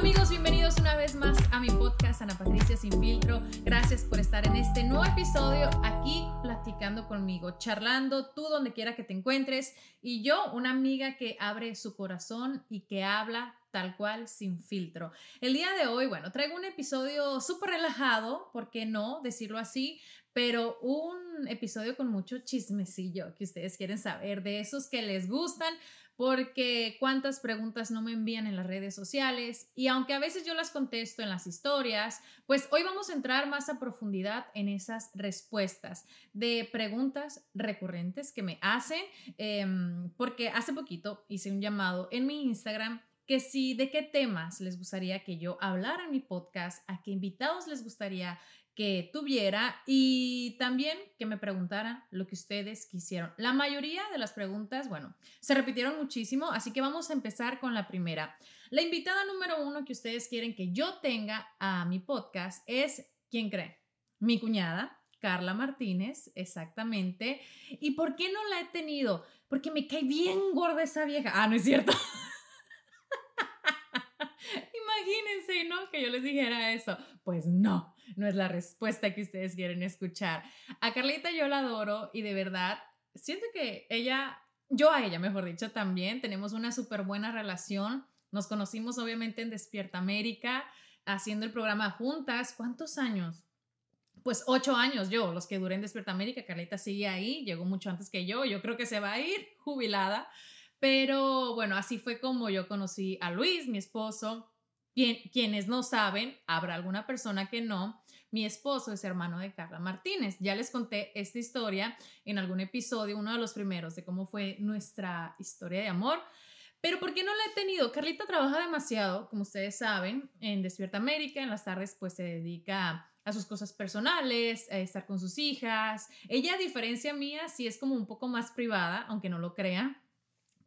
Amigos, bienvenidos una vez más a mi podcast Ana Patricia Sin Filtro. Gracias por estar en este nuevo episodio aquí platicando conmigo, charlando tú donde quiera que te encuentres y yo, una amiga que abre su corazón y que habla tal cual sin filtro. El día de hoy, bueno, traigo un episodio súper relajado, ¿por qué no decirlo así? Pero un episodio con mucho chismecillo que ustedes quieren saber, de esos que les gustan, porque cuántas preguntas no me envían en las redes sociales y aunque a veces yo las contesto en las historias, pues hoy vamos a entrar más a profundidad en esas respuestas de preguntas recurrentes que me hacen, em, porque hace poquito hice un llamado en mi Instagram que si de qué temas les gustaría que yo hablara en mi podcast, a qué invitados les gustaría que tuviera y también que me preguntaran lo que ustedes quisieron. La mayoría de las preguntas, bueno, se repitieron muchísimo, así que vamos a empezar con la primera. La invitada número uno que ustedes quieren que yo tenga a mi podcast es, ¿quién cree? Mi cuñada. Carla Martínez, exactamente. ¿Y por qué no la he tenido? Porque me cae bien gorda esa vieja. Ah, no es cierto. Imagínense, ¿no? Que yo les dijera eso. Pues no, no es la respuesta que ustedes quieren escuchar. A Carlita yo la adoro y de verdad siento que ella, yo a ella, mejor dicho, también tenemos una súper buena relación. Nos conocimos obviamente en Despierta América, haciendo el programa juntas. ¿Cuántos años? Pues ocho años yo, los que duré en Despierta América. Carlita sigue ahí, llegó mucho antes que yo. Yo creo que se va a ir jubilada. Pero bueno, así fue como yo conocí a Luis, mi esposo. Quienes no saben, habrá alguna persona que no, mi esposo es hermano de Carla Martínez. Ya les conté esta historia en algún episodio, uno de los primeros, de cómo fue nuestra historia de amor. Pero ¿por qué no la he tenido? Carlita trabaja demasiado, como ustedes saben, en Despierta América. En las tardes pues se dedica a sus cosas personales, a estar con sus hijas. Ella, a diferencia mía, sí es como un poco más privada, aunque no lo crea.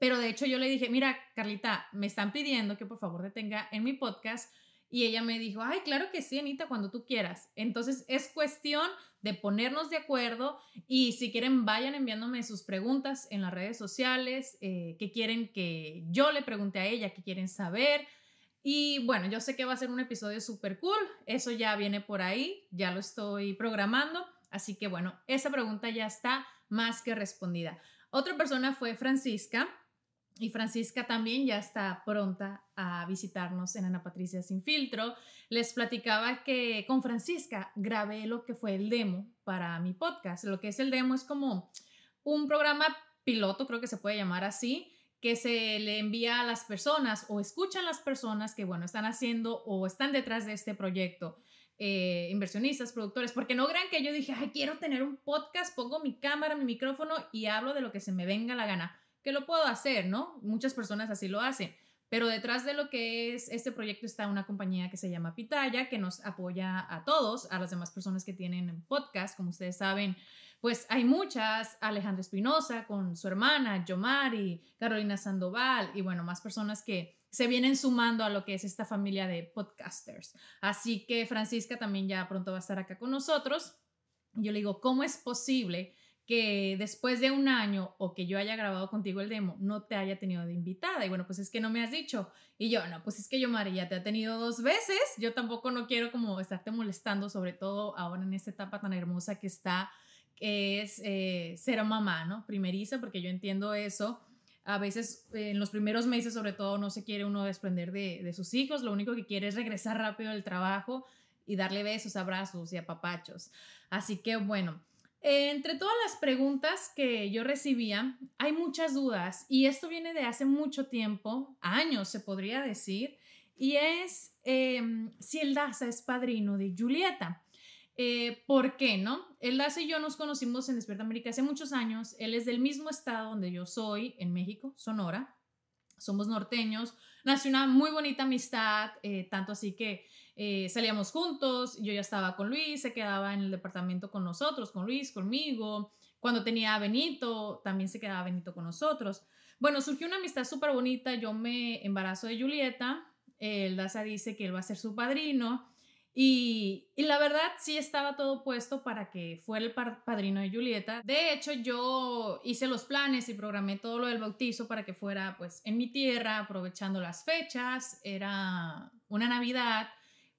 Pero de hecho yo le dije, mira, Carlita, me están pidiendo que por favor te tenga en mi podcast. Y ella me dijo, ay, claro que sí, Anita, cuando tú quieras. Entonces es cuestión de ponernos de acuerdo y si quieren vayan enviándome sus preguntas en las redes sociales, eh, qué quieren que yo le pregunte a ella, qué quieren saber. Y bueno, yo sé que va a ser un episodio súper cool, eso ya viene por ahí, ya lo estoy programando. Así que bueno, esa pregunta ya está más que respondida. Otra persona fue Francisca y Francisca también ya está pronta a visitarnos en Ana Patricia Sin Filtro. Les platicaba que con Francisca grabé lo que fue el demo para mi podcast. Lo que es el demo es como un programa piloto, creo que se puede llamar así, que se le envía a las personas o escuchan las personas que, bueno, están haciendo o están detrás de este proyecto. Eh, inversionistas, productores, porque no crean que yo dije, ay, quiero tener un podcast, pongo mi cámara, mi micrófono y hablo de lo que se me venga la gana que lo puedo hacer, ¿no? Muchas personas así lo hacen. Pero detrás de lo que es este proyecto está una compañía que se llama Pitaya, que nos apoya a todos, a las demás personas que tienen podcast, como ustedes saben, pues hay muchas, Alejandra Espinosa con su hermana, Yomari, Carolina Sandoval y bueno, más personas que se vienen sumando a lo que es esta familia de podcasters. Así que Francisca también ya pronto va a estar acá con nosotros. Yo le digo, ¿cómo es posible que después de un año o que yo haya grabado contigo el demo no te haya tenido de invitada. Y bueno, pues es que no me has dicho. Y yo, no, pues es que yo, María, te ha tenido dos veces. Yo tampoco no quiero como estarte molestando, sobre todo ahora en esta etapa tan hermosa que está es eh, ser mamá, ¿no? Primeriza, porque yo entiendo eso. A veces en los primeros meses, sobre todo, no se quiere uno desprender de, de sus hijos, lo único que quiere es regresar rápido del trabajo y darle besos, abrazos y apapachos. Así que bueno, entre todas las preguntas que yo recibía, hay muchas dudas y esto viene de hace mucho tiempo, años se podría decir, y es em, si el Daza es padrino de Julieta. Eh, ¿Por qué no? El Daza y yo nos conocimos en Despierta América hace muchos años. Él es del mismo estado donde yo soy, en México, Sonora. Somos norteños. Nació una muy bonita amistad, eh, tanto así que eh, salíamos juntos, yo ya estaba con Luis, se quedaba en el departamento con nosotros, con Luis, conmigo. Cuando tenía a Benito, también se quedaba Benito con nosotros. Bueno, surgió una amistad súper bonita, yo me embarazo de Julieta, el Daza dice que él va a ser su padrino y, y, la verdad sí estaba todo puesto para que fuera el padrino de Julieta. De hecho, yo hice los planes y programé todo lo del bautizo para que fuera pues en mi tierra, aprovechando las fechas. Era una Navidad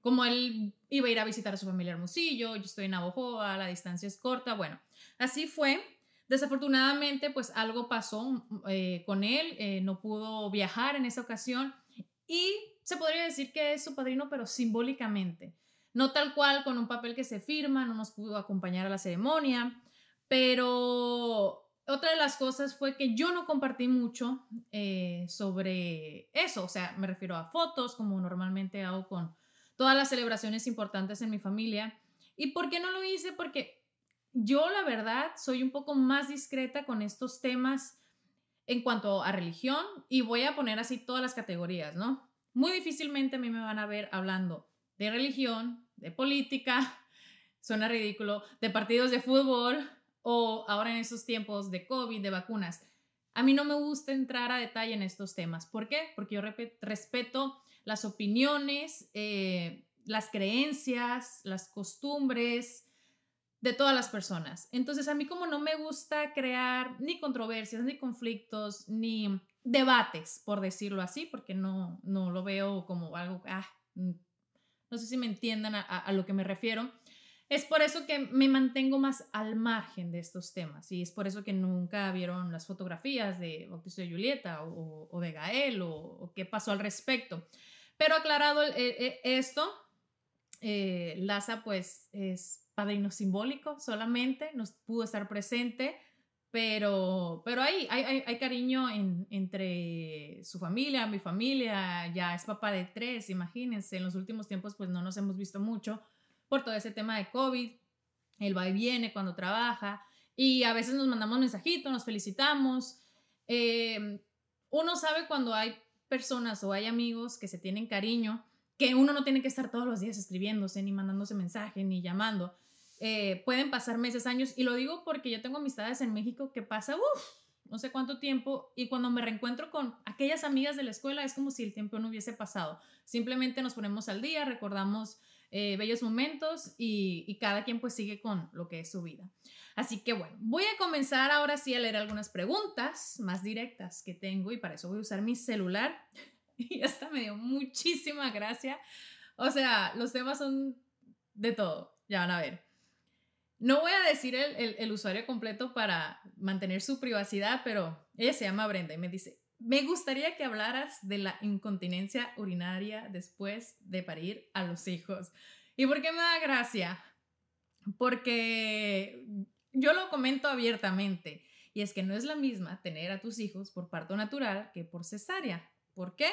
como él iba a ir a visitar a su familia Hermosillo, yo estoy en Navojoa, la distancia es corta, bueno, así fue. Desafortunadamente, pues algo pasó eh, con él, eh, no pudo viajar en esa ocasión y se podría decir que es su padrino, pero simbólicamente. No tal cual con un papel que se firma, no nos pudo acompañar a la ceremonia, pero otra de las cosas fue que yo no compartí mucho eh, sobre eso, o sea, me refiero a fotos, como normalmente hago con todas las celebraciones importantes en mi familia. ¿Y por qué no lo hice? Porque yo la verdad soy un poco más discreta con estos temas en cuanto a religión y voy a poner así todas las categorías, ¿no? Muy difícilmente a mí me van a ver hablando de religión, de política, suena ridículo, de partidos de fútbol o ahora en estos tiempos de COVID, de vacunas. A mí no me gusta entrar a detalle en estos temas. ¿Por qué? Porque yo respeto las opiniones, eh, las creencias, las costumbres de todas las personas. Entonces, a mí como no me gusta crear ni controversias, ni conflictos, ni debates, por decirlo así, porque no, no lo veo como algo, ah, no sé si me entiendan a, lo que me refiero. Es por eso que me mantengo más al margen de estos temas y es por eso que nunca vieron las fotografías de Bautizo de Julieta o, de Gael o, o, qué pasó al respecto. Pero aclarado esto, eh, Laza pues es padrino simbólico solamente, nos pudo estar presente, pero, pero hay, hay, hay cariño entre su familia, mi familia, ya es papá de tres, imagínense, en los últimos tiempos pues no nos hemos visto mucho por todo ese tema de COVID, él va y viene cuando trabaja y a veces nos mandamos mensajitos, nos felicitamos. Eh, uno sabe cuando hay personas o hay amigos que se tienen cariño, que uno no tiene que estar todos los días escribiéndose, ni mandándose mensajes, ni llamando. Eh, pueden pasar meses, años, y lo digo porque yo tengo amistades en México que pasa, uff, no sé cuánto tiempo, y cuando me reencuentro con aquellas amigas de la escuela es como si el tiempo no hubiese pasado. Simplemente nos ponemos al día, recordamos eh, bellos momentos y, cada quien pues sigue con lo que es su vida. Así que bueno, voy a comenzar ahora sí a leer algunas preguntas más directas que tengo y para eso voy a usar mi celular. Y hasta me dio muchísima gracia. O sea, los temas son de todo, ya van a ver. No voy a decir el, el, usuario completo para mantener su privacidad, pero ella se llama Brenda y me dice, me gustaría que hablaras de la incontinencia urinaria después de parir a los hijos. ¿Y por qué me da gracia? Porque yo lo comento abiertamente y es que no es la misma tener a tus hijos por parto natural que por cesárea. ¿Por qué?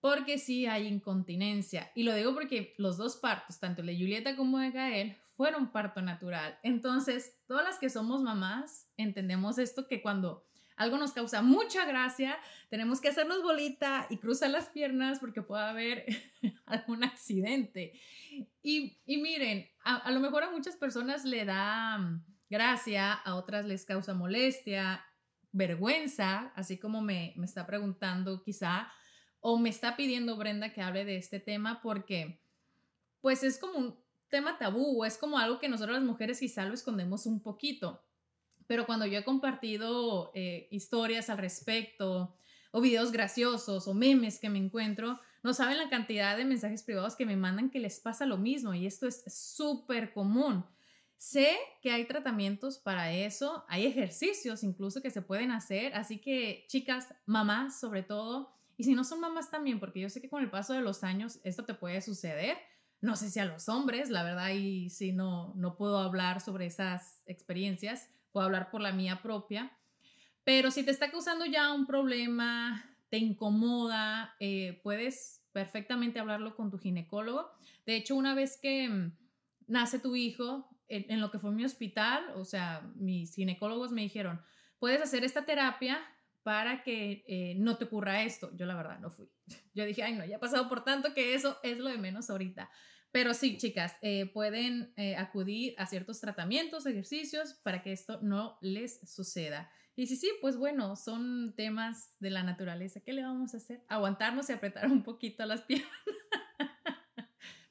Porque sí hay incontinencia. Y lo digo porque los dos partos, tanto el de Julieta como de Gael, fueron parto natural. Entonces, todas las que somos mamás entendemos esto que cuando algo nos causa mucha gracia, tenemos que hacernos bolita y cruzar las piernas porque puede haber algún accidente. Y, miren, a, a, lo mejor a muchas personas le da gracia, a otras les causa molestia, vergüenza, así como me, me está preguntando quizá, o me está pidiendo Brenda que hable de este tema porque pues es como un tema tabú, es como algo que nosotros las mujeres quizá lo escondemos un poquito. Pero cuando yo he compartido eh, historias al respecto, o videos graciosos, o memes que me encuentro, no saben la cantidad de mensajes privados que me mandan que les pasa lo mismo, y esto es súper común. Sé que hay tratamientos para eso, hay ejercicios incluso que se pueden hacer, así que chicas, mamás sobre todo, y si no son mamás también, porque yo sé que con el paso de los años esto te puede suceder, no sé si a los hombres, la verdad, y si no, no puedo hablar sobre esas experiencias, puedo hablar por la mía propia, pero si te está causando ya un problema, te incomoda, eh, puedes perfectamente hablarlo con tu ginecólogo. De hecho, una vez que mm, nace tu hijo, en, lo que fue mi hospital, o sea, mis ginecólogos me dijeron, puedes hacer esta terapia para que eh, no te ocurra esto. Yo la verdad no fui. Yo dije, ay no, ya he pasado por tanto que eso es lo de menos ahorita. Pero sí, chicas, eh, pueden eh, acudir a ciertos tratamientos, ejercicios para que esto no les suceda. Y sí, sí, pues bueno, son temas de la naturaleza. ¿Qué le vamos a hacer? Aguantarnos y apretar un poquito las piernas.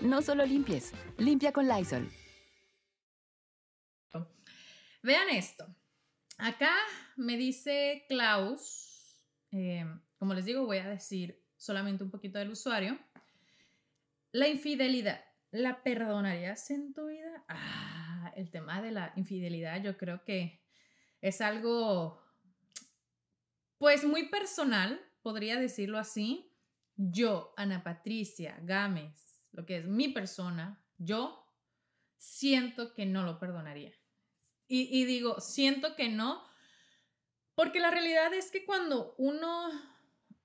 No solo limpies, limpia con Lysol. Vean esto. Acá me dice Klaus, eh, como les digo, voy a decir solamente un poquito del usuario. La infidelidad, ¿la perdonarías en tu vida? Ah, el tema de la infidelidad yo creo que es algo, pues muy personal, podría decirlo así. Yo, Ana Patricia Gámez, lo que es mi persona, yo siento que no lo perdonaría. Y, digo, siento que no, porque la realidad es que cuando uno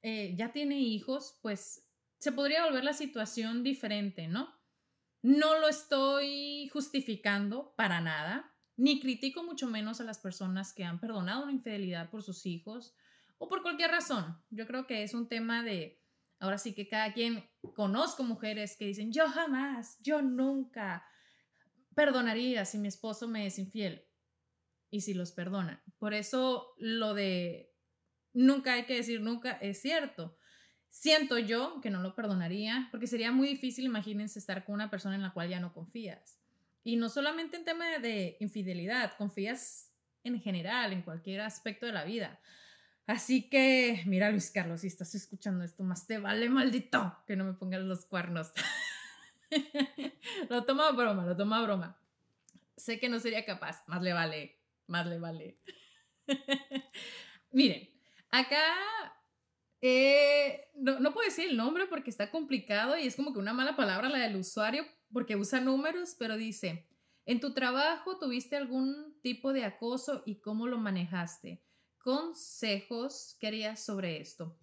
eh, ya tiene hijos, pues se podría volver la situación diferente, ¿no? No lo estoy justificando para nada, ni critico mucho menos a las personas que han perdonado una infidelidad por sus hijos o por cualquier razón. Yo creo que es un tema de, ahora sí que cada quien, conozco mujeres que dicen, yo jamás, yo nunca perdonaría si mi esposo me es infiel y si los perdonan. Por eso lo de nunca hay que decir nunca es cierto. Siento yo que no lo perdonaría, porque sería muy difícil, imagínense, estar con una persona en la cual ya no confías. Y no solamente en tema de infidelidad, confías en general, en cualquier aspecto de la vida. Así que, mira Luis Carlos, si estás escuchando esto, más te vale maldito que no me pongas los cuernos. lo toma broma, lo toma broma. Sé que no sería capaz, más le vale más le vale. Miren, acá eh, no, no, puedo decir el nombre porque está complicado y es como que una mala palabra la del usuario porque usa números, pero dice, en tu trabajo tuviste algún tipo de acoso y cómo lo manejaste. Consejos que sobre esto.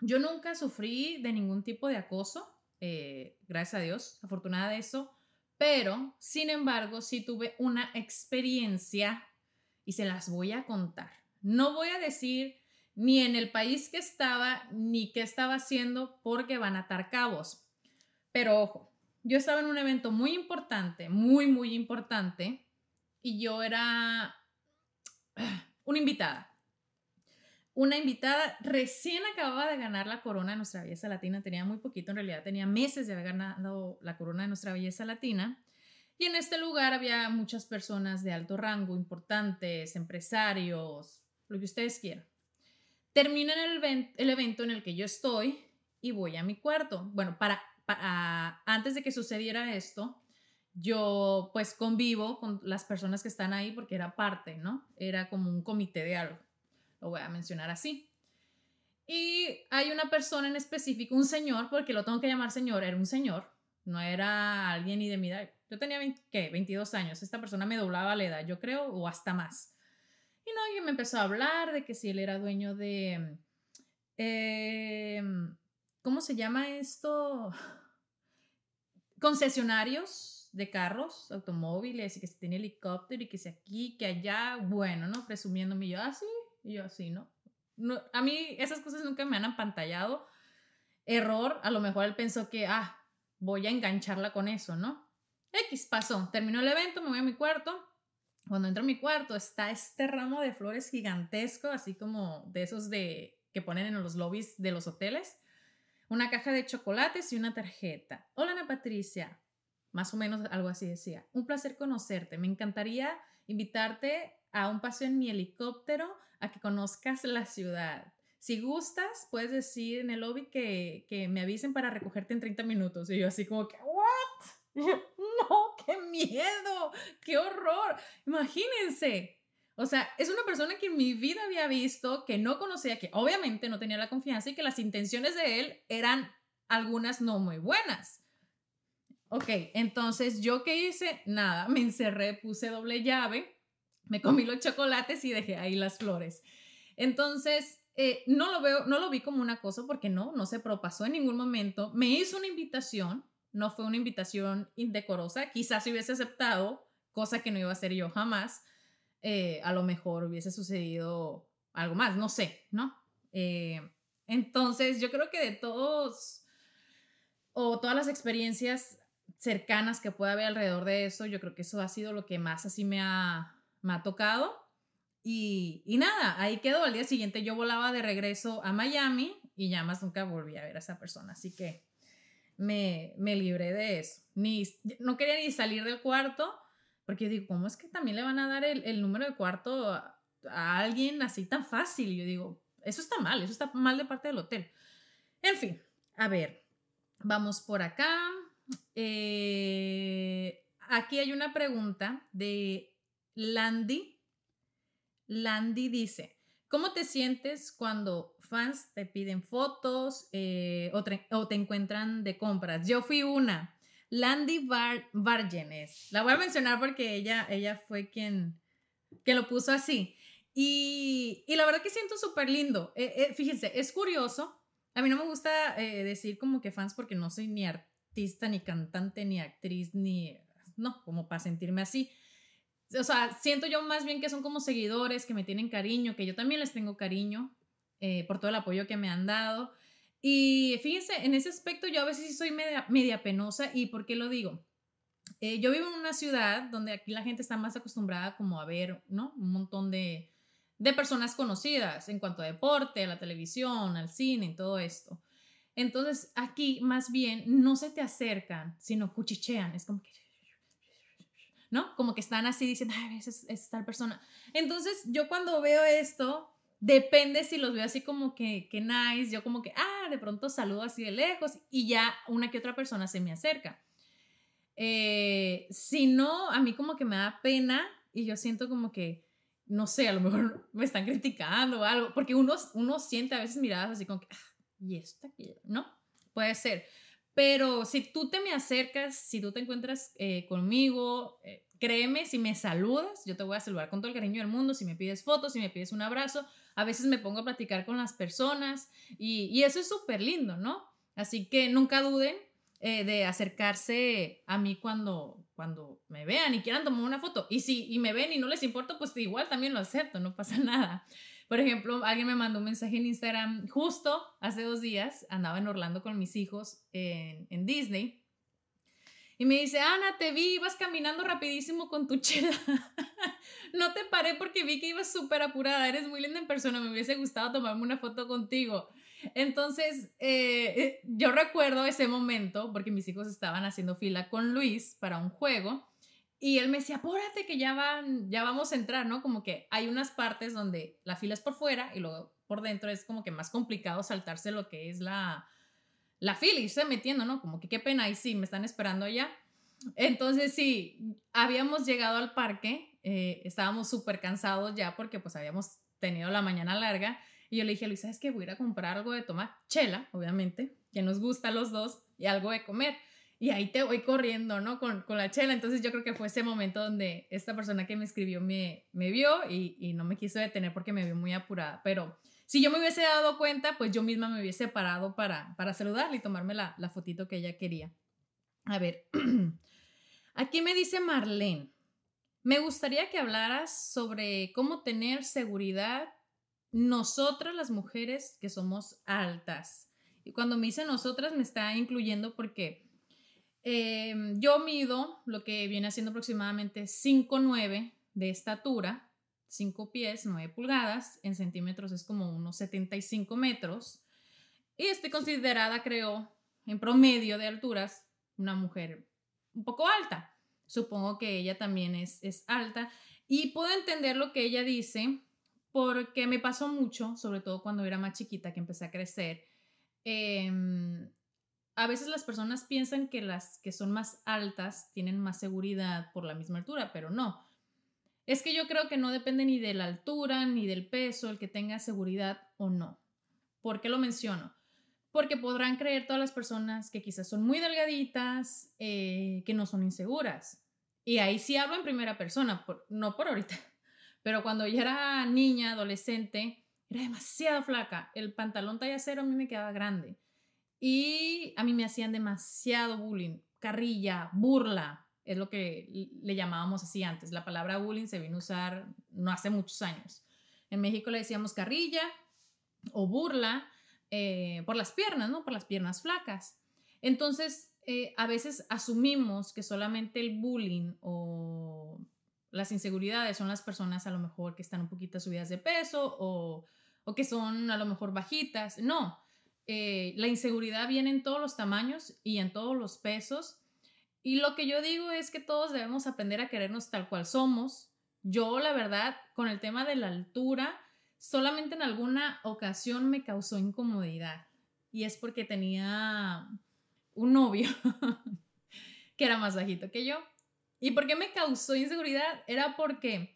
Yo nunca sufrí de ningún tipo de acoso, eh, gracias a Dios, afortunada de eso, pero sin embargo sí tuve una experiencia y se las voy a contar. No voy a decir ni en el país que estaba ni qué estaba haciendo porque van a atar cabos. Pero ojo, yo estaba en un evento muy importante, muy, muy importante, y yo era una invitada. Una invitada recién acababa de ganar la corona de nuestra belleza latina, tenía muy poquito, en realidad tenía meses de haber ganado la corona de nuestra belleza latina. Y en este lugar había muchas personas de alto rango, importantes, empresarios, lo que ustedes quieran. Termina el, el evento en el que yo estoy y voy a mi cuarto. Bueno, para, antes de que sucediera esto, yo pues convivo con las personas que están ahí porque era parte, ¿no? Era como un comité de algo. Lo voy a mencionar así. Y hay una persona en específico, un señor, porque lo tengo que llamar señor, era un señor, no era alguien ni de mi edad, yo tenía, ¿qué? 22 años. Esta persona me doblaba la edad, yo creo, o hasta más. Y no, y me empezó a hablar de que si él era dueño de... em, ¿Cómo se llama esto? Concesionarios de carros, automóviles, y que se tiene helicóptero, y que si aquí, que allá, bueno, ¿no? Presumiéndome, yo así, y yo así, ¿no? no a mí esas cosas nunca me han apantallado. Error, a lo mejor él pensó que, ah, voy a engancharla con eso, ¿no? X pasó, terminó el evento, me voy a mi cuarto. Cuando entro a mi cuarto está este ramo de flores gigantesco, así como de esos de que ponen en los lobbies de los hoteles. Una caja de chocolates y una tarjeta. Hola Ana Patricia, más o menos algo así decía. Un placer conocerte. Me encantaría invitarte a un paseo en mi helicóptero a que conozcas la ciudad. Si gustas, puedes decir en el lobby que, que me avisen para recogerte en 30 minutos. Y yo así como que, ¿what? no, qué miedo, qué horror. Imagínense. O sea, es una persona que en mi vida había visto, que no conocía, que obviamente no tenía la confianza y que las intenciones de él eran algunas no muy buenas. Ok, entonces yo qué hice? Nada, me encerré, puse doble llave, me comí los chocolates y dejé ahí las flores. Entonces, eh, no lo veo, no lo vi como una cosa porque no, no se propasó en ningún momento. Me hizo una invitación, no fue una invitación indecorosa, quizás hubiese aceptado, cosa que no iba a hacer yo jamás, eh, a lo mejor hubiese sucedido algo más, no sé, ¿no? Eh, entonces, yo creo que de todos o todas las experiencias cercanas que pueda haber alrededor de eso, yo creo que eso ha sido lo que más así me ha, me ha tocado. Y, y, nada, ahí quedó. Al día siguiente yo volaba de regreso a Miami y ya más nunca volví a ver a esa persona. Así que me, me libré de eso. Ni, no quería ni salir del cuarto porque yo digo, ¿cómo es que también le van a dar el, el número de cuarto a, alguien así tan fácil? Y yo digo, eso está mal, eso está mal de parte del hotel. En fin, a ver, vamos por acá. Eh, aquí hay una pregunta de Landy Landy dice, ¿cómo te sientes cuando fans te piden fotos eh, o, te, encuentran de compras? Yo fui una, Landy Bar La voy a mencionar porque ella, ella fue quien, que lo puso así. Y, y la verdad que siento súper lindo. Eh, eh, fíjense, es curioso. A mí no me gusta decir como que fans porque no soy ni artista, ni cantante, ni actriz, ni... No, como para sentirme así o sea, siento yo más bien que son como seguidores que me tienen cariño, que yo también les tengo cariño eh, por todo el apoyo que me han dado. Y fíjense, en ese aspecto yo a veces sí soy media, penosa. ¿Y por qué lo digo? Eh, yo vivo en una ciudad donde aquí la gente está más acostumbrada como a ver, ¿no? Un montón de, de personas conocidas en cuanto a deporte, a la televisión, al cine todo esto. Entonces aquí más bien no se te acercan, sino cuchichean. Es como que ¿no? Como que están así diciendo, ay, es, es tal persona. Entonces, yo cuando veo esto, depende si los veo así como que, que nice, yo como que, ah, de pronto saludo así de lejos y ya una que otra persona se me acerca. Eh, si no, a mí como que me da pena y yo siento como que, no sé, a lo mejor me están criticando o algo, porque uno, uno siente a veces miradas así como que, ah, y esta, ¿no? Puede ser. Pero si tú te me acercas, si tú te encuentras eh, conmigo, eh, créeme, si me saludas, yo te voy a saludar con todo el cariño del mundo, si me pides fotos, si me pides un abrazo, a veces me pongo a platicar con las personas y, eso es súper lindo, ¿no? Así que nunca duden eh, de acercarse a mí cuando, cuando me vean y quieran tomar una foto. Y si y me ven y no les importa, pues igual también lo acepto, no pasa nada. Por ejemplo, alguien me mandó un mensaje en Instagram justo hace dos días, andaba en Orlando con mis hijos en, Disney. Y me dice, Ana, te vi, ibas caminando rapidísimo con tu chela. no te paré porque vi que ibas súper apurada, eres muy linda en persona, me hubiese gustado tomarme una foto contigo. Entonces, eh, eh yo recuerdo ese momento porque mis hijos estaban haciendo fila con Luis para un juego y él me decía, apúrate que ya, van, ya vamos a entrar, ¿no? Como que hay unas partes donde la fila es por fuera y luego por dentro es como que más complicado saltarse lo que es la, la fila y se metiendo, ¿no? Como que qué pena, y sí, me están esperando allá. Entonces sí, habíamos llegado al parque, eh, estábamos súper cansados ya porque pues habíamos tenido la mañana larga y yo le dije a Luis, ¿sabes qué? Voy a ir a comprar algo de tomar, chela, obviamente, que nos gusta a los dos, y algo de comer. Y ahí te voy corriendo, ¿no? Con, con, la chela. Entonces yo creo que fue ese momento donde esta persona que me escribió me, me vio y, y, no me quiso detener porque me vio muy apurada. Pero si yo me hubiese dado cuenta, pues yo misma me hubiese parado para, para saludarle y tomarme la, la fotito que ella quería. A ver, aquí me dice Marlene, me gustaría que hablaras sobre cómo tener seguridad nosotras las mujeres que somos altas. Y cuando me dice nosotras me está incluyendo porque Em, yo mido lo que viene haciendo aproximadamente 5,9 de estatura, 5 pies, 9 pulgadas, en centímetros es como unos 75 metros. Y estoy considerada, creo, en promedio de alturas, una mujer un poco alta. Supongo que ella también es, es alta. Y puedo entender lo que ella dice porque me pasó mucho, sobre todo cuando era más chiquita, que empecé a crecer. Eh, a veces las personas piensan que las que son más altas tienen más seguridad por la misma altura, pero no. Es que yo creo que no depende ni de la altura ni del peso el que tenga seguridad o no. ¿Por qué lo menciono? Porque podrán creer todas las personas que quizás son muy delgaditas, eh, que no son inseguras. Y ahí sí hablo en primera persona, no por ahorita, pero cuando yo era niña, adolescente, era demasiado flaca. El pantalón talla cero a mí me quedaba grande. Y a mí me hacían demasiado bullying, carrilla, burla, es lo que le llamábamos así antes. La palabra bullying se vino a usar no hace muchos años. En México le decíamos carrilla o burla eh, por las piernas, ¿no? Por las piernas flacas. Entonces, eh, a veces asumimos que solamente el bullying o las inseguridades son las personas a lo mejor que están un poquito subidas de peso o, o que son a lo mejor bajitas. No, eh, la inseguridad viene en todos los tamaños y en todos los pesos. Y lo que yo digo es que todos debemos aprender a querernos tal cual somos. Yo, la verdad, con el tema de la altura, solamente en alguna ocasión me causó incomodidad. Y es porque tenía un novio que era más bajito que yo. ¿Y por qué me causó inseguridad? Era porque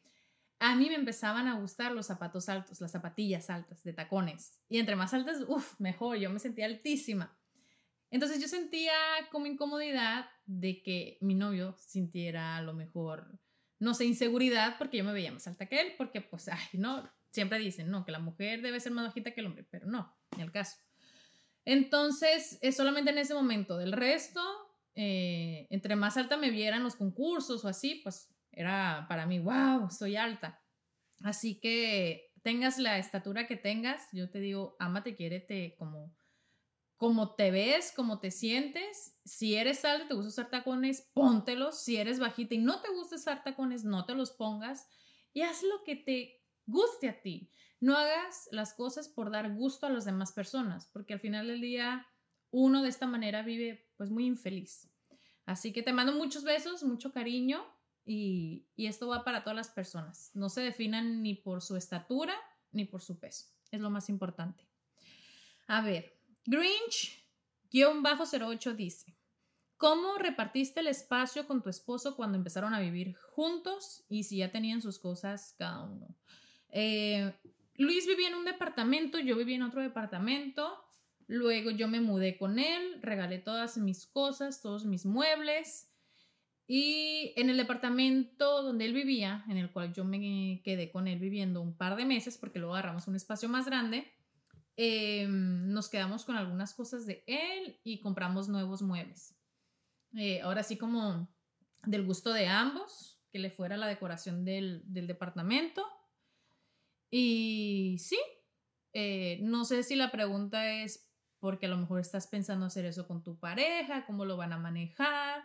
a mí me empezaban a gustar los zapatos altos, las zapatillas altas de tacones. Y entre más altas, uff, mejor, yo me sentía altísima. Entonces yo sentía como incomodidad de que mi novio sintiera a lo mejor, no sé, inseguridad porque yo me veía más alta que él, porque pues, ay, no, siempre dicen, no, que la mujer debe ser más bajita que el hombre, pero no, en el caso. Entonces, es solamente en ese momento. Del resto, eh, entre más alta me vieran los concursos o así, pues era para mí, wow, soy alta. Así que tengas la estatura que tengas, yo te digo, ámate, quiérete como, como te ves, como te sientes. Si eres alta, te gusta usar tacones, póntelos. Si eres bajita y no te gusta usar tacones, no te los pongas. Y haz lo que te guste a ti. No hagas las cosas por dar gusto a las demás personas, porque al final del día uno de esta manera vive pues muy infeliz. Así que te mando muchos besos, mucho cariño y, esto va para todas las personas. No se definan ni por su estatura ni por su peso. Es lo más importante. A ver, Grinch-08 dice, ¿cómo repartiste el espacio con tu esposo cuando empezaron a vivir juntos y si ya tenían sus cosas cada uno? Eh, Luis vivía en un departamento, yo vivía en otro departamento. Luego yo me mudé con él, regalé todas mis cosas, todos mis muebles. Y en el departamento donde él vivía, en el cual yo me quedé con él viviendo un par de meses, porque luego agarramos un espacio más grande, em, nos quedamos con algunas cosas de él y compramos nuevos muebles. Eh, ahora sí como del gusto de ambos, que le fuera la decoración del, del departamento. Y sí, eh, no sé si la pregunta es porque a lo mejor estás pensando hacer eso con tu pareja, cómo lo van a manejar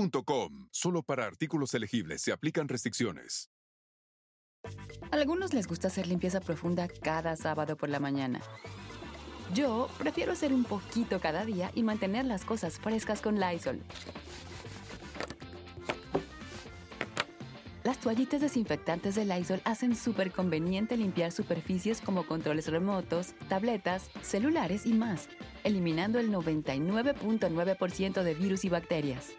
Solo para artículos elegibles se aplican restricciones. algunos les gusta hacer limpieza profunda cada sábado por la mañana. Yo prefiero hacer un poquito cada día y mantener las cosas frescas con Lysol. Las toallitas desinfectantes de Lysol hacen súper conveniente limpiar superficies como controles remotos, tabletas, celulares y más, eliminando el 99.9% de virus y bacterias.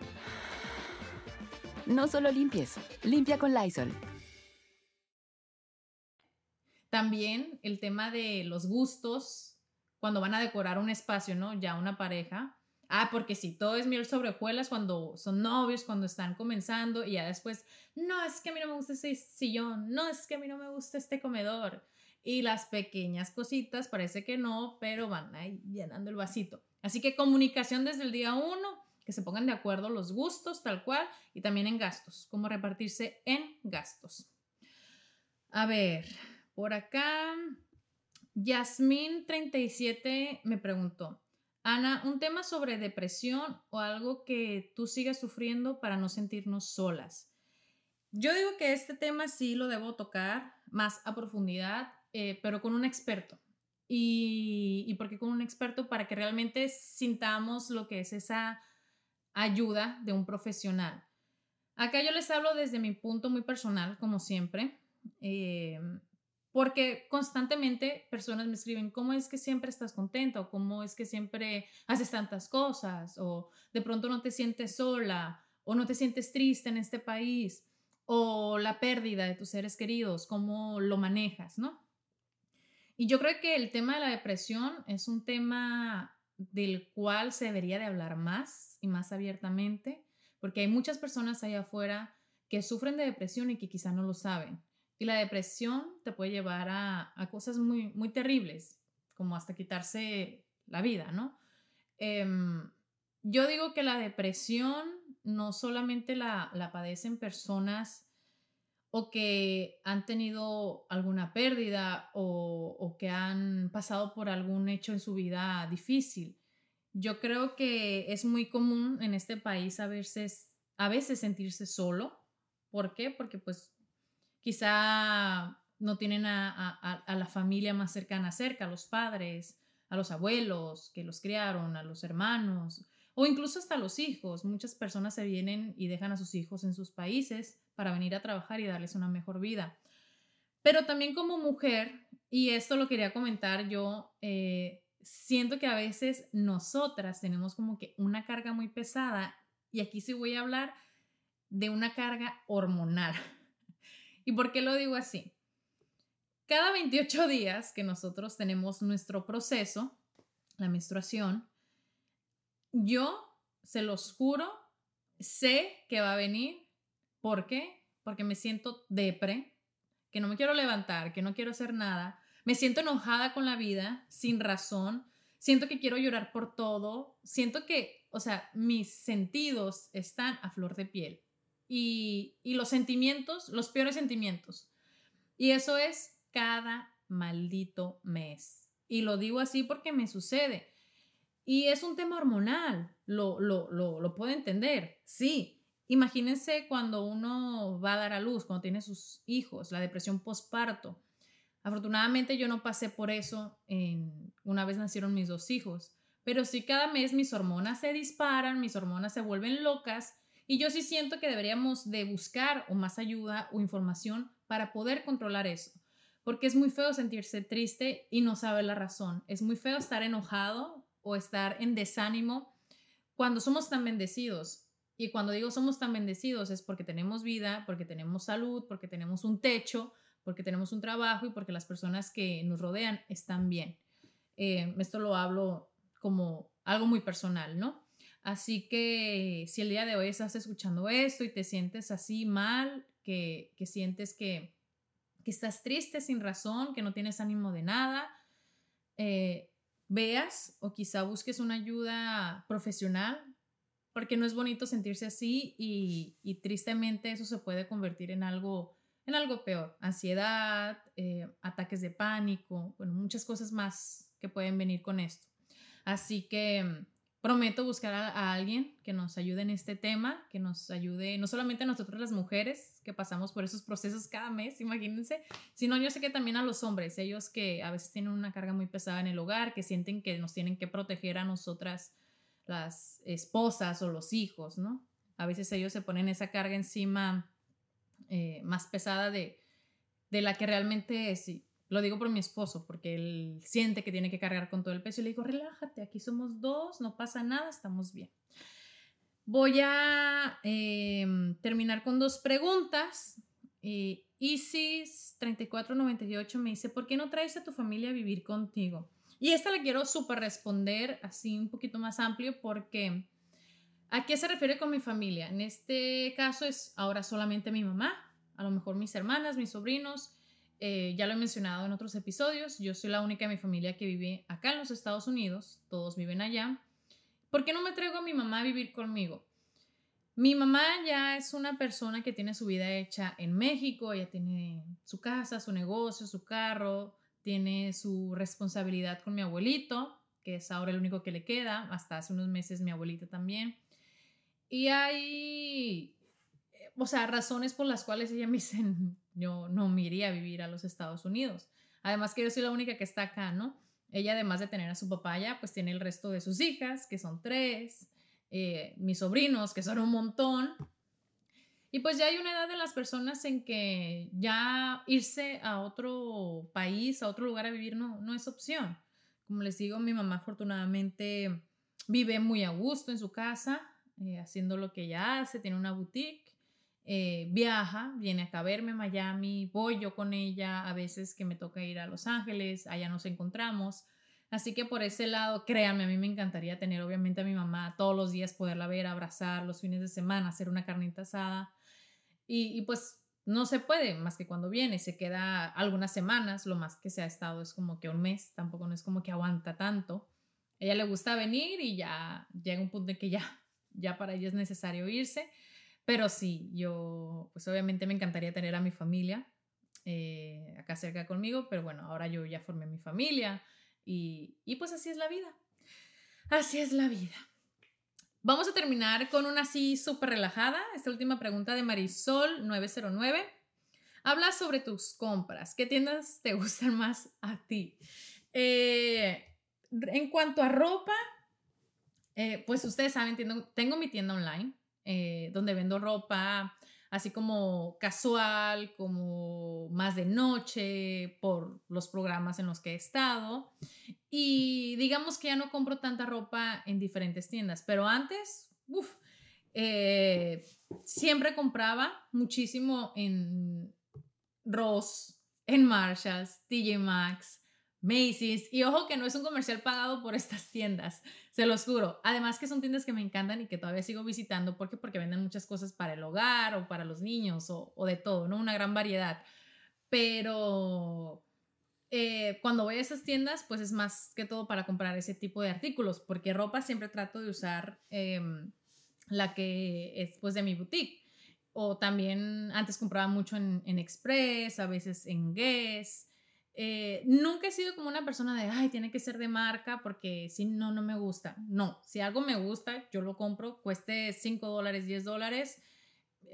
No solo limpies, limpia con Lysol. También el tema de los gustos cuando van a decorar un espacio, ¿no? Ya una pareja. Ah, porque si todo es miel sobre cuando son novios, cuando están comenzando y ya después, no, es que a mí no me gusta ese sillón, no, es que a mí no me gusta este comedor. Y las pequeñas cositas parece que no, pero van ahí llenando el vasito. Así que comunicación desde el día uno, que se pongan de acuerdo los gustos tal cual y también en gastos, cómo repartirse en gastos. A ver, por acá, Yasmín37 me preguntó, Ana, un tema sobre depresión o algo que tú sigas sufriendo para no sentirnos solas. Yo digo que este tema sí lo debo tocar más a profundidad, eh, pero con un experto. Y, y porque con un experto para que realmente sintamos lo que es esa ayuda de un profesional. Acá yo les hablo desde mi punto muy personal, como siempre. Eh, porque constantemente personas me escriben, ¿cómo es que siempre estás contento? ¿Cómo es que siempre haces tantas cosas? O de pronto no te sientes sola o no te sientes triste en este país o la pérdida de tus seres queridos, ¿cómo lo manejas? ¿no? Y yo creo que el tema de la depresión es un tema del cual se debería de hablar más y más abiertamente, porque hay muchas personas allá afuera que sufren de depresión y que quizá no lo saben. Y la depresión te puede llevar a, cosas muy, muy terribles, como hasta quitarse la vida, ¿no? Em, yo digo que la depresión no solamente la, padecen personas o que han tenido alguna pérdida o, o, que han pasado por algún hecho en su vida difícil. Yo creo que es muy común en este país a veces, a veces sentirse solo. ¿Por qué? Porque pues quizá no tienen a, la familia más cercana cerca, a los padres, a los abuelos que los criaron, a los hermanos o incluso hasta los hijos. Muchas personas se vienen y dejan a sus hijos en sus países para venir a trabajar y darles una mejor vida. Pero también como mujer, y esto lo quería comentar yo, eh, siento que a veces nosotras tenemos como que una carga muy pesada y aquí sí voy a hablar de una carga hormonal. ¿Y por qué lo digo así? Cada 28 días que nosotros tenemos nuestro proceso, la menstruación, yo se los juro, sé que va a venir. ¿Por qué? Porque me siento depre, que no me quiero levantar, que no quiero hacer nada. Me siento enojada con la vida, sin razón. Siento que quiero llorar por todo. Siento que, o sea, mis sentidos están a flor de piel y, los sentimientos, los peores sentimientos. Y eso es cada maldito mes. Y lo digo así porque me sucede. Y es un tema hormonal, lo, lo, lo, lo puedo entender, sí. Imagínense cuando uno va a dar a luz, cuando tiene sus hijos, la depresión postparto. Afortunadamente yo no pasé por eso en, una vez nacieron mis dos hijos, pero sí cada mes mis hormonas se disparan, mis hormonas se vuelven locas y yo sí siento que deberíamos de buscar o más ayuda o información para poder controlar eso. Porque es muy feo sentirse triste y no saber la razón. Es muy feo estar enojado o estar en desánimo cuando somos tan bendecidos. Y cuando digo somos tan bendecidos es porque tenemos vida, porque tenemos salud, porque tenemos un techo, porque tenemos un trabajo y porque las personas que nos rodean están bien. Eh, esto lo hablo como algo muy personal, ¿no? Así que si el día de hoy estás escuchando esto y te sientes así mal, que, sientes que, estás triste sin razón, que no tienes ánimo de nada, eh, veas o quizá busques una ayuda profesional, porque no es bonito sentirse así y, tristemente eso se puede convertir en algo, en algo peor, ansiedad, eh, ataques de pánico, bueno, muchas cosas más que pueden venir con esto. Así que prometo buscar a, alguien que nos ayude en este tema, que nos ayude no solamente a nosotros las mujeres que pasamos por esos procesos cada mes, imagínense, sino yo sé que también a los hombres, ellos que a veces tienen una carga muy pesada en el hogar, que sienten que nos tienen que proteger a nosotras las esposas o los hijos, ¿no? A veces ellos se ponen esa carga encima eh, más pesada de, de la que realmente es. Lo digo por mi esposo, porque él siente que tiene que cargar con todo el peso y le digo, relájate, aquí somos dos, no pasa nada, estamos bien. Voy a em, terminar con dos preguntas. Eh, Isis3498 me dice, ¿por qué no traes a tu familia a vivir contigo? Y esta la quiero súper responder así un poquito más amplio porque ¿a qué se refiere con mi familia? En este caso es ahora solamente mi mamá, a lo mejor mis hermanas, mis sobrinos eh, ya lo he mencionado en otros episodios, yo soy la única de mi familia que vive acá en los Estados Unidos, todos viven allá. ¿Por qué no me traigo a mi mamá a vivir conmigo? Mi mamá ya es una persona que tiene su vida hecha en México, ella tiene su casa, su negocio, su carro, tiene su responsabilidad con mi abuelito, que es ahora el único que le queda, hasta hace unos meses mi abuelita también. Y hay, o sea, razones por las cuales ella me dice, yo no me iría a vivir a los Estados Unidos. Además que yo soy la única que está acá, ¿no? Ella, además de tener a su papá allá, pues tiene el resto de sus hijas, que son tres, eh, mis sobrinos, que son un montón. Y pues ya hay una edad de las personas en que ya irse a otro país, a otro lugar a vivir, no, no es opción. Como les digo, mi mamá afortunadamente vive muy a gusto en su casa, eh, haciendo lo que ella hace, tiene una boutique eh, viaja, viene acá a verme a Miami, voy yo con ella, a veces que me toca ir a Los Ángeles, allá nos encontramos. Así que por ese lado, créanme, a mí me encantaría tener obviamente a mi mamá todos los días, poderla ver, abrazar los fines de semana, hacer una carnita asada. Y, pues no se puede más que cuando viene, se queda algunas semanas, lo más que se ha estado es como que un mes, tampoco no es como que aguanta tanto. Ella le gusta venir y ya llega un punto en que ya, ya para ella es necesario irse. Pero sí, yo, pues obviamente me encantaría tener a mi familia eh, acá cerca conmigo, pero bueno, ahora yo ya formé mi familia y, y pues así es la vida. Así es la vida. Vamos a terminar con una así súper relajada. Esta última pregunta de Marisol 909. Habla sobre tus compras. ¿Qué tiendas te gustan más a ti? Eh, en cuanto a ropa, eh, pues ustedes saben, tengo mi tienda online eh, donde vendo ropa así como casual, como más de noche, por los programas en los que he estado. Y digamos que ya no compro tanta ropa en diferentes tiendas, pero antes, uff, eh, siempre compraba muchísimo en Ross, en Marshalls, TJ Maxx, Macy's. Y ojo que no es un comercial pagado por estas tiendas, se los juro. Además que son tiendas que me encantan y que todavía sigo visitando. ¿Por qué? Porque venden muchas cosas para el hogar o para los niños o, de todo, ¿no? Una gran variedad. Pero eh, cuando voy a esas tiendas, pues es más que todo para comprar ese tipo de artículos, porque ropa siempre trato de usar em, la que es pues de mi boutique. O también antes compraba mucho en, en Express, a veces en Guess. Eh, nunca he sido como una persona de, ay, tiene que ser de marca porque si no, no me gusta. No, si algo me gusta, yo lo compro, cueste 5 dólares, 10 dólares.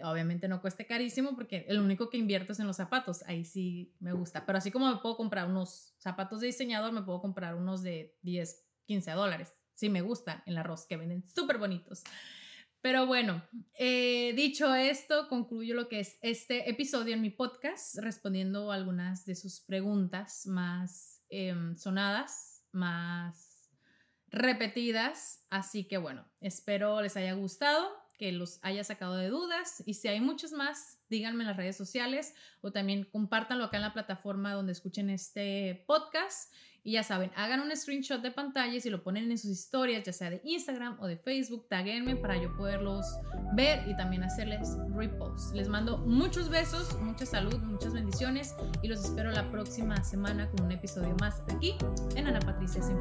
Obviamente no cueste carísimo porque el único que invierto es en los zapatos. Ahí sí me gusta. Pero así como me puedo comprar unos zapatos de diseñador, me puedo comprar unos de 10, 15 dólares. Si me gustan en la arroz, que venden súper bonitos. Pero bueno, eh, dicho esto, concluyo lo que es este episodio en mi podcast, respondiendo algunas de sus preguntas más em, sonadas, más repetidas. Así que bueno, espero les haya gustado, que los haya sacado de dudas. Y si hay muchos más, díganme en las redes sociales o también compártanlo acá en la plataforma donde escuchen este podcast. Y ya saben, hagan un screenshot de pantalla y lo ponen en sus historias, ya sea de Instagram o de Facebook, taguenme para yo poderlos ver y también hacerles repost. Les mando muchos besos, mucha salud, muchas bendiciones y los espero la próxima semana con un episodio más aquí en Ana Patricia Sin